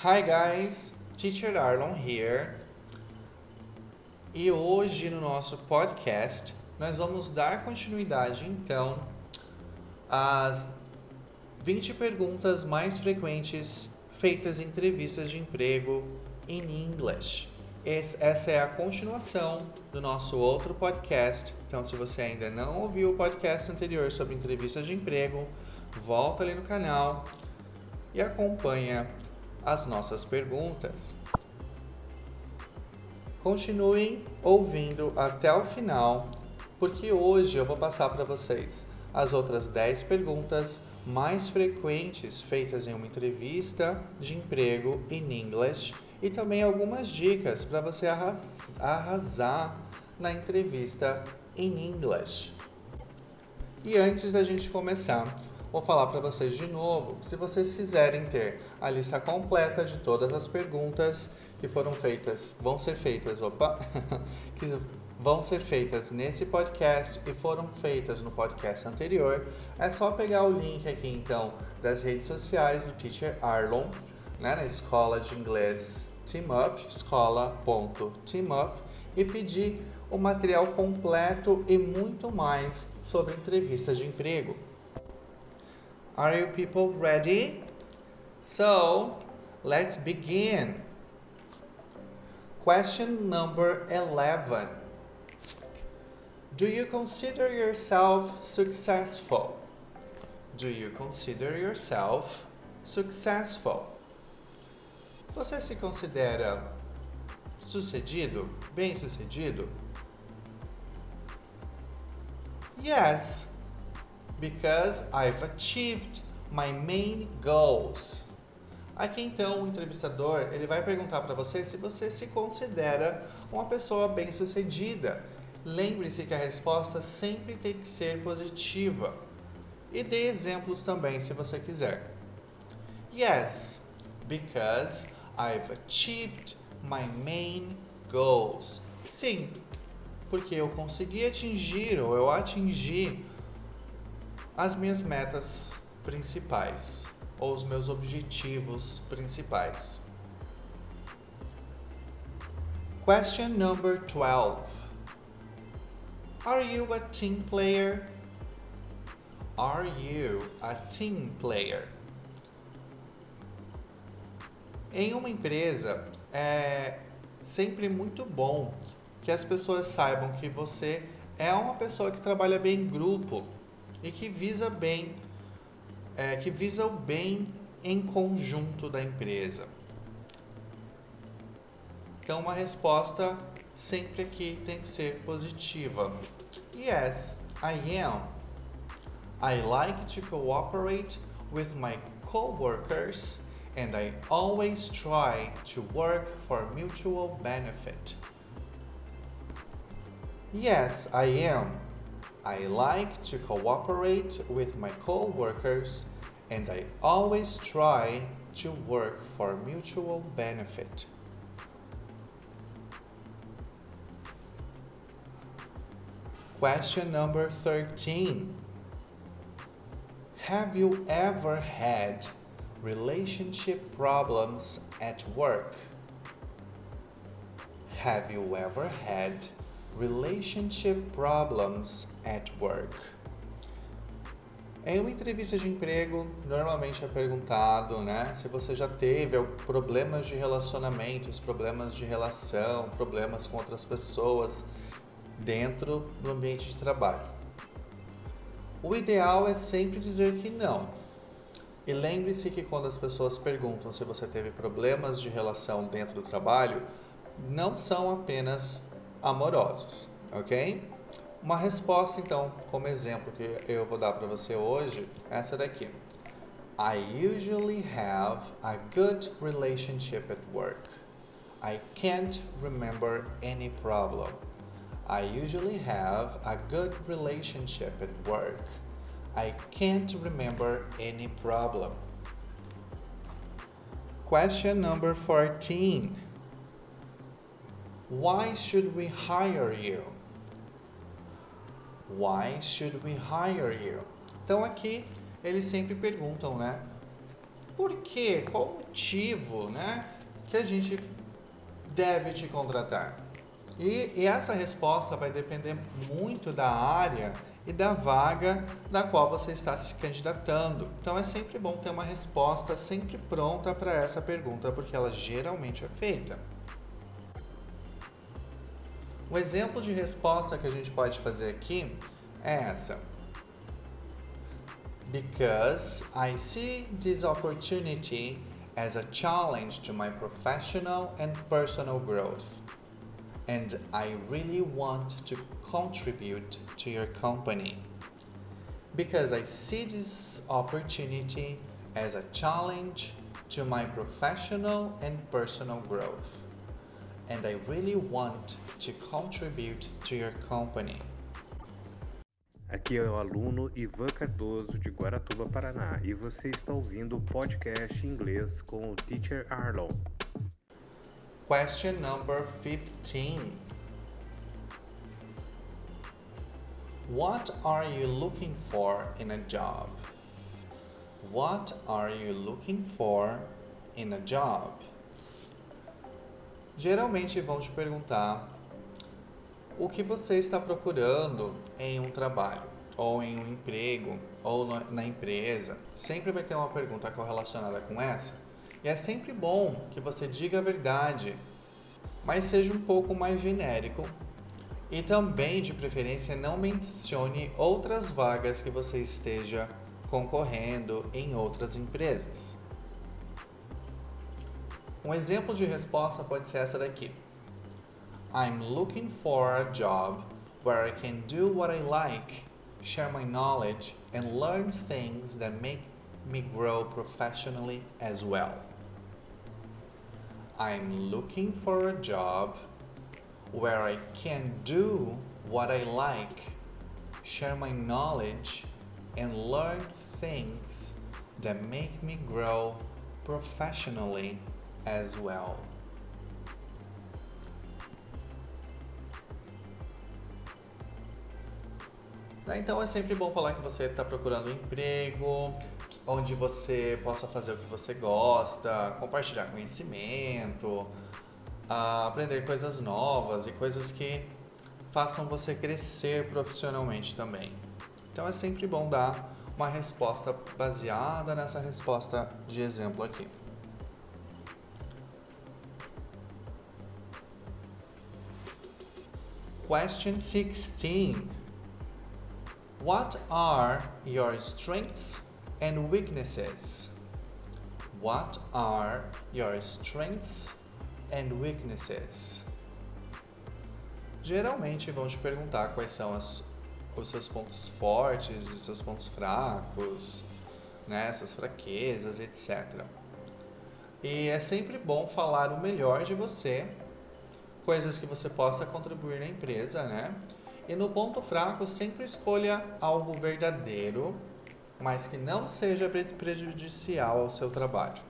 Hi guys, Teacher Arlon here. E hoje no nosso podcast nós vamos dar continuidade então às 20 perguntas mais frequentes feitas em entrevistas de emprego em inglês. Essa é a continuação do nosso outro podcast. Então, se você ainda não ouviu o podcast anterior sobre entrevistas de emprego, volta ali no canal e acompanha as nossas perguntas. Continuem ouvindo até o final, porque hoje eu vou passar para vocês as outras 10 perguntas mais frequentes feitas em uma entrevista de emprego em inglês e também algumas dicas para você arrasar na entrevista em inglês. E antes da gente começar, vou falar para vocês de novo, se vocês quiserem ter a lista completa de todas as perguntas que foram feitas, vão ser feitas, opa, que vão ser feitas nesse podcast e foram feitas no podcast anterior, é só pegar o link aqui então das redes sociais do Teacher Arlon, né, na escola de inglês Teamup, escola.teamup e pedir o material completo e muito mais sobre entrevistas de emprego. Are you people ready? So, let's begin. Question number 11. Do you consider yourself successful? Do you consider yourself successful? Você se considera sucedido? Bem-sucedido? Yes, because I've achieved my main goals. Aqui então o entrevistador ele vai perguntar para você se você se considera uma pessoa bem-sucedida Lembre-se que a resposta sempre tem que ser positiva. E dê exemplos também se você quiser. Yes, because I've achieved my main goals. Sim, porque eu consegui atingir ou eu atingi as minhas metas principais ou os meus objetivos principais. Question number 12. Are you a team player? Are you a team player? Em uma empresa é sempre muito bom que as pessoas saibam que você é uma pessoa que trabalha bem em grupo e que visa bem, é, que visa o bem em conjunto da empresa. Então, uma resposta sempre aqui tem que ser positiva. Yes, I am. I like to cooperate with my coworkers and I always try to work for mutual benefit. Yes, I am. I like to cooperate with my coworkers and I always try to work for mutual benefit. Question number 13. Have you ever had relationship problems at work? Have you ever had relationship problems at work? Em uma entrevista de emprego, normalmente é perguntado, né, se você já teve problemas de relacionamentos, problemas de relação, problemas com outras pessoas dentro do ambiente de trabalho. O ideal é sempre dizer que não. E lembre-se que quando as pessoas perguntam se você teve problemas de relação dentro do trabalho, não são apenas amorosos, ok? Uma resposta, então, como exemplo que eu vou dar para você hoje, é essa daqui. I usually have a good relationship at work. I can't remember any problem. I usually have a good relationship at work. I can't remember any problem. Question number 14. Why should we hire you? Why should we hire you? Então aqui eles sempre perguntam, né? por quê? Qual o motivo, né, que a gente deve te contratar? E, e essa resposta vai depender muito da área e da vaga na qual você está se candidatando. Então é sempre bom ter uma resposta sempre pronta para essa pergunta, porque ela geralmente é feita. Um exemplo de resposta que a gente pode fazer aqui é essa. Because I see this opportunity as a challenge to my professional and personal growth. And I really want to contribute to your company. Because I see this opportunity as a challenge to my professional and personal growth. And I really want to contribute to your company. Aqui é o aluno Ivan Cardoso de Guaratuba, Paraná, e você está ouvindo o podcast inglês com o Teacher Arlon. Question number 15. What are you looking for in a job? What are you looking for in a job? Geralmente vão te perguntar o que você está procurando em um trabalho, ou em um emprego, ou na empresa. Sempre vai ter uma pergunta correlacionada com essa. E é sempre bom que você diga a verdade, mas seja um pouco mais genérico. E também, de preferência, não mencione outras vagas que você esteja concorrendo em outras empresas. Um exemplo de resposta pode ser essa daqui. I'm looking for a job where I can do what I like, share my knowledge, and learn things that make me grow professionally as well. I'm looking for a job where I can do what I like, share my knowledge, and learn things that make me grow professionally as well. Então é sempre bom falar que você está procurando um emprego, onde você possa fazer o que você gosta, compartilhar conhecimento, aprender coisas novas e coisas que façam você crescer profissionalmente também. Então é sempre bom dar uma resposta baseada nessa resposta de exemplo aqui. Question 16. What are your strengths and weaknesses? What are your strengths and weaknesses? Geralmente vão te perguntar quais são as, os seus pontos fortes os seus pontos fracos, né, suas fraquezas, etc. E é sempre bom falar o melhor de você, coisas que você possa contribuir na empresa, né? E no ponto fraco, sempre escolha algo verdadeiro, mas que não seja prejudicial ao seu trabalho.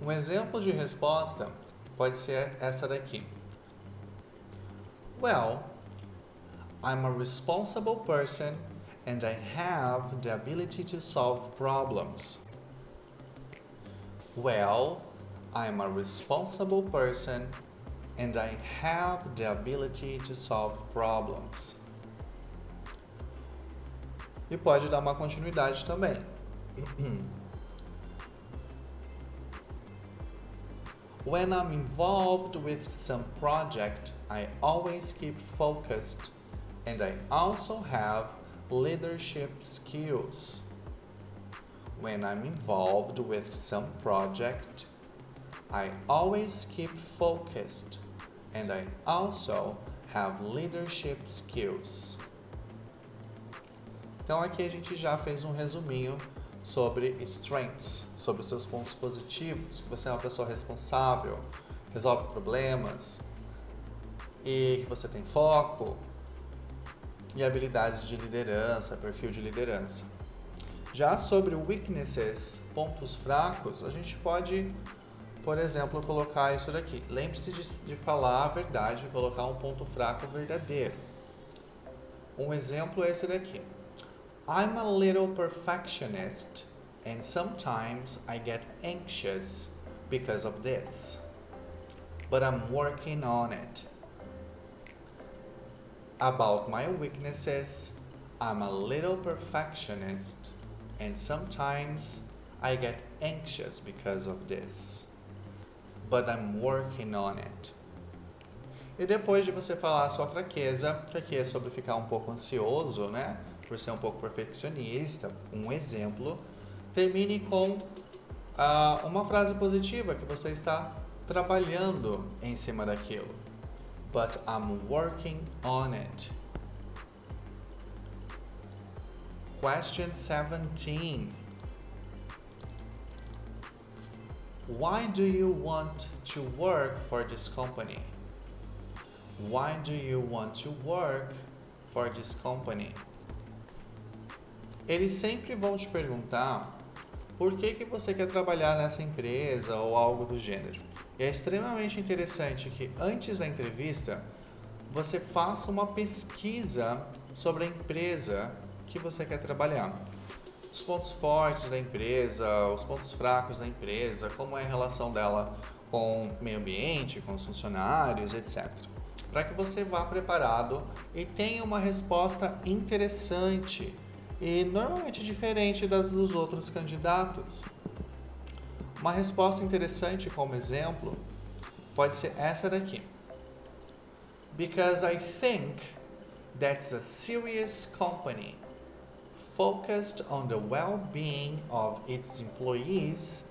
Um exemplo de resposta pode ser essa daqui. Well, I'm a responsible person and I have the ability to solve problems. Well, I'm a responsible person and I have the ability to solve problems. E pode dar uma continuidade também. when I'm involved with some project, I always keep focused and I also have leadership skills. When I'm involved with some project, I always keep focused and I also have leadership skills. Então aqui a gente já fez um resuminho sobre strengths, sobre os seus pontos positivos, que você é uma pessoa responsável, resolve problemas e que você tem foco e habilidades de liderança, perfil de liderança. Já sobre weaknesses, pontos fracos, a gente pode por exemplo, colocar isso daqui. Lembre-se de, de falar a verdade, colocar um ponto fraco verdadeiro. Um exemplo é esse daqui. I'm a little perfectionist and sometimes I get anxious because of this. But I'm working on it. About my weaknesses, I'm a little perfectionist and sometimes I get anxious because of this. But I'm working on it. E depois de você falar a sua fraqueza, que é sobre ficar um pouco ansioso, né? Por ser um pouco perfeccionista, um exemplo, termine com uh, uma frase positiva que você está trabalhando em cima daquilo. But I'm working on it. Question 17. Why do you want to work for this company? Why do you want to work for this company? Eles sempre vão te perguntar por que, que você quer trabalhar nessa empresa ou algo do gênero. E é extremamente interessante que antes da entrevista você faça uma pesquisa sobre a empresa que você quer trabalhar. Os pontos fortes da empresa, os pontos fracos da empresa, como é a relação dela com o meio ambiente, com os funcionários, etc para que você vá preparado e tenha uma resposta interessante e normalmente diferente das dos outros candidatos. Uma resposta interessante como exemplo pode ser essa daqui. Because I think that's a serious company focused on the well-being of its employees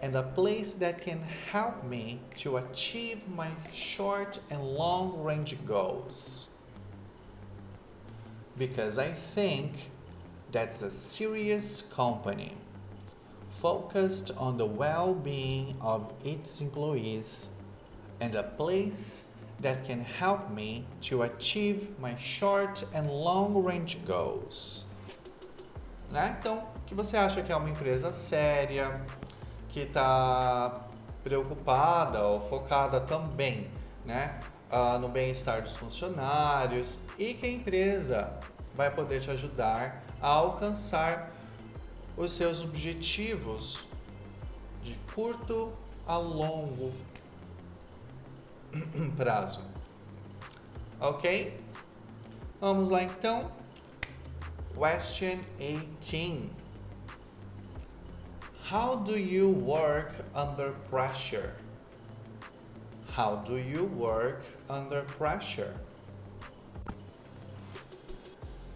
and a place that can help me to achieve my short and long range goals. Because I think that's a serious company focused on the well being of its employees and a place that can help me to achieve my short and long range goals. Né? Então, que você acha que é uma empresa séria, que está preocupada ou focada também né, uh, no bem-estar dos funcionários e que a empresa vai poder te ajudar a alcançar os seus objetivos de curto a longo prazo. Ok? Vamos lá então. Question 18. How do you work under pressure? How do you work under pressure?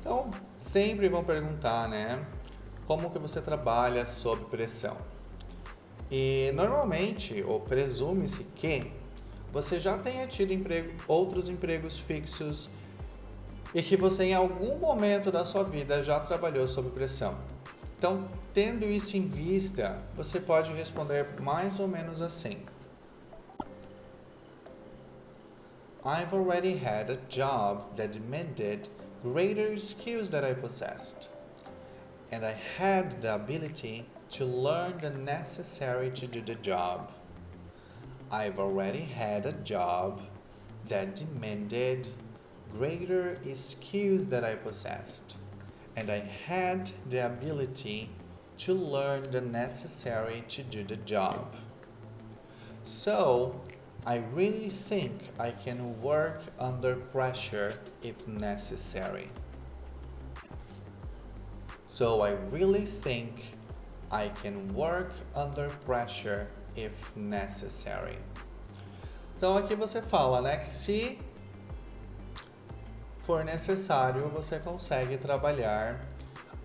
Então, sempre vão perguntar, né? Como que você trabalha sob pressão? E normalmente, ou presume-se que você já tenha tido emprego, outros empregos fixos e que você em algum momento da sua vida já trabalhou sob pressão. Então, tendo isso em vista, você pode responder mais ou menos assim: I've already had a job that demanded greater skills that I possessed, and I had the ability to learn the necessary to do the job. I've already had a job that demanded greater skills that I possessed and I had the ability to learn the necessary to do the job. So, I really think I can work under pressure if necessary. So, I really think I can work under pressure if necessary. Então aqui você fala, né, que se for necessário, você consegue trabalhar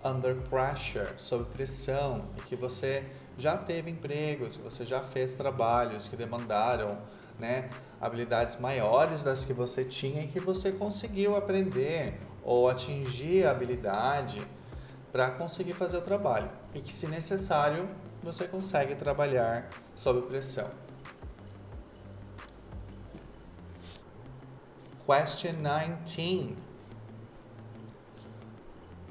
under pressure, sob pressão, e que você já teve empregos, que você já fez trabalhos que demandaram né, habilidades maiores das que você tinha e que você conseguiu aprender ou atingir a habilidade para conseguir fazer o trabalho. E que, se necessário, você consegue trabalhar sob pressão. Question 19.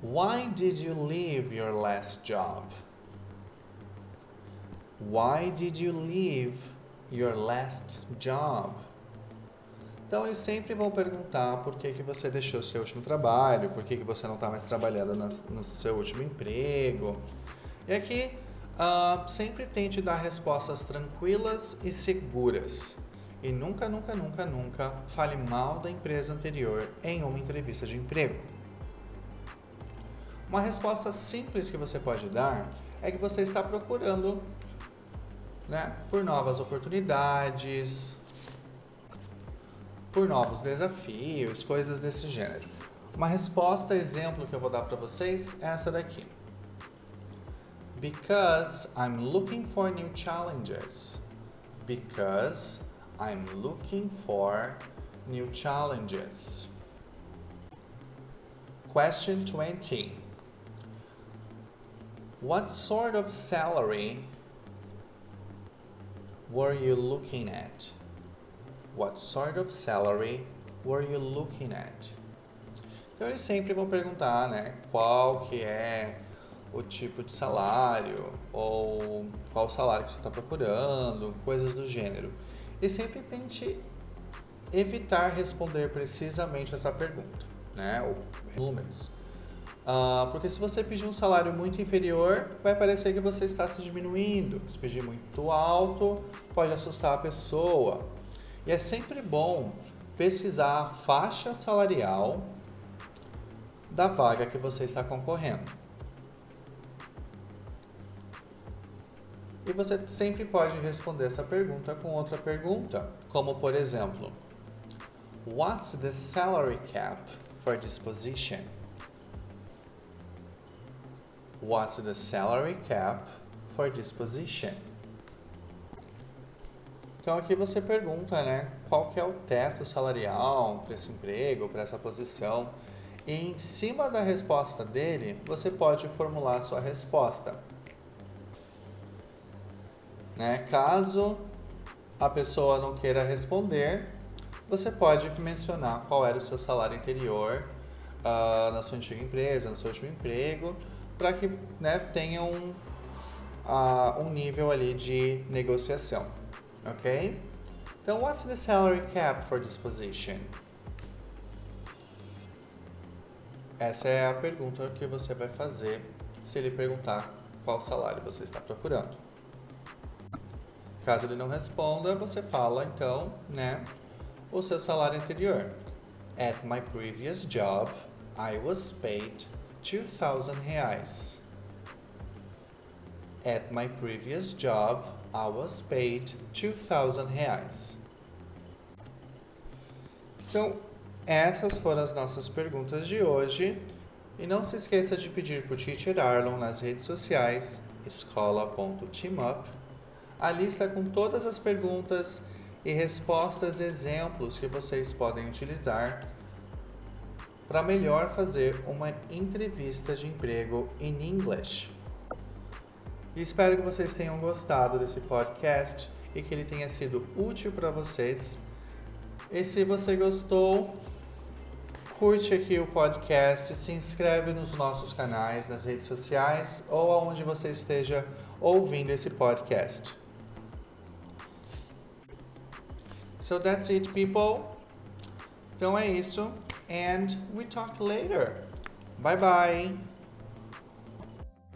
Why did you leave your last job? Why did you leave your last job? Então eles sempre vão perguntar por que, que você deixou seu último trabalho, por que, que você não está mais trabalhando na, no seu último emprego. E aqui uh, sempre tente dar respostas tranquilas e seguras. E nunca, nunca, nunca, nunca fale mal da empresa anterior em uma entrevista de emprego. Uma resposta simples que você pode dar é que você está procurando né, por novas oportunidades, por novos desafios, coisas desse gênero. Uma resposta exemplo que eu vou dar para vocês é essa daqui. Because I'm looking for new challenges. Because I'm looking for new challenges. Question 20. What sort of salary were you looking at? What sort of salary were you looking at? Então eles sempre vão perguntar, né, qual que é o tipo de salário ou qual salário que você está procurando, coisas do gênero. E sempre tente evitar responder precisamente essa pergunta, né, ou números. Uh, porque se você pedir um salário muito inferior, vai parecer que você está se diminuindo. Se pedir muito alto, pode assustar a pessoa. E é sempre bom pesquisar a faixa salarial da vaga que você está concorrendo. E você sempre pode responder essa pergunta com outra pergunta, como por exemplo: What's the salary cap for this position? What's the salary cap for this position? Então aqui você pergunta, né, qual que é o teto salarial para esse emprego, para essa posição, e em cima da resposta dele, você pode formular sua resposta. Né? Caso a pessoa não queira responder, você pode mencionar qual era o seu salário anterior uh, na sua antiga empresa, no seu último emprego, para que né, tenha um, uh, um nível ali de negociação, ok? Então, what's the salary cap for this position? Essa é a pergunta que você vai fazer se ele perguntar qual salário você está procurando. Caso ele não responda, você fala então, né, o seu salário anterior. At my previous job, I was paid 2,000 reais. At my previous job, I was paid 2,000 reais. Então, essas foram as nossas perguntas de hoje. E não se esqueça de pedir para o Teacher Arlon nas redes sociais escola.teamup a lista com todas as perguntas e respostas exemplos que vocês podem utilizar para melhor fazer uma entrevista de emprego em inglês. espero que vocês tenham gostado desse podcast e que ele tenha sido útil para vocês. E se você gostou, curte aqui o podcast, se inscreve nos nossos canais, nas redes sociais ou aonde você esteja ouvindo esse podcast. So that's it, people. Então é isso. And we talk later. Bye bye.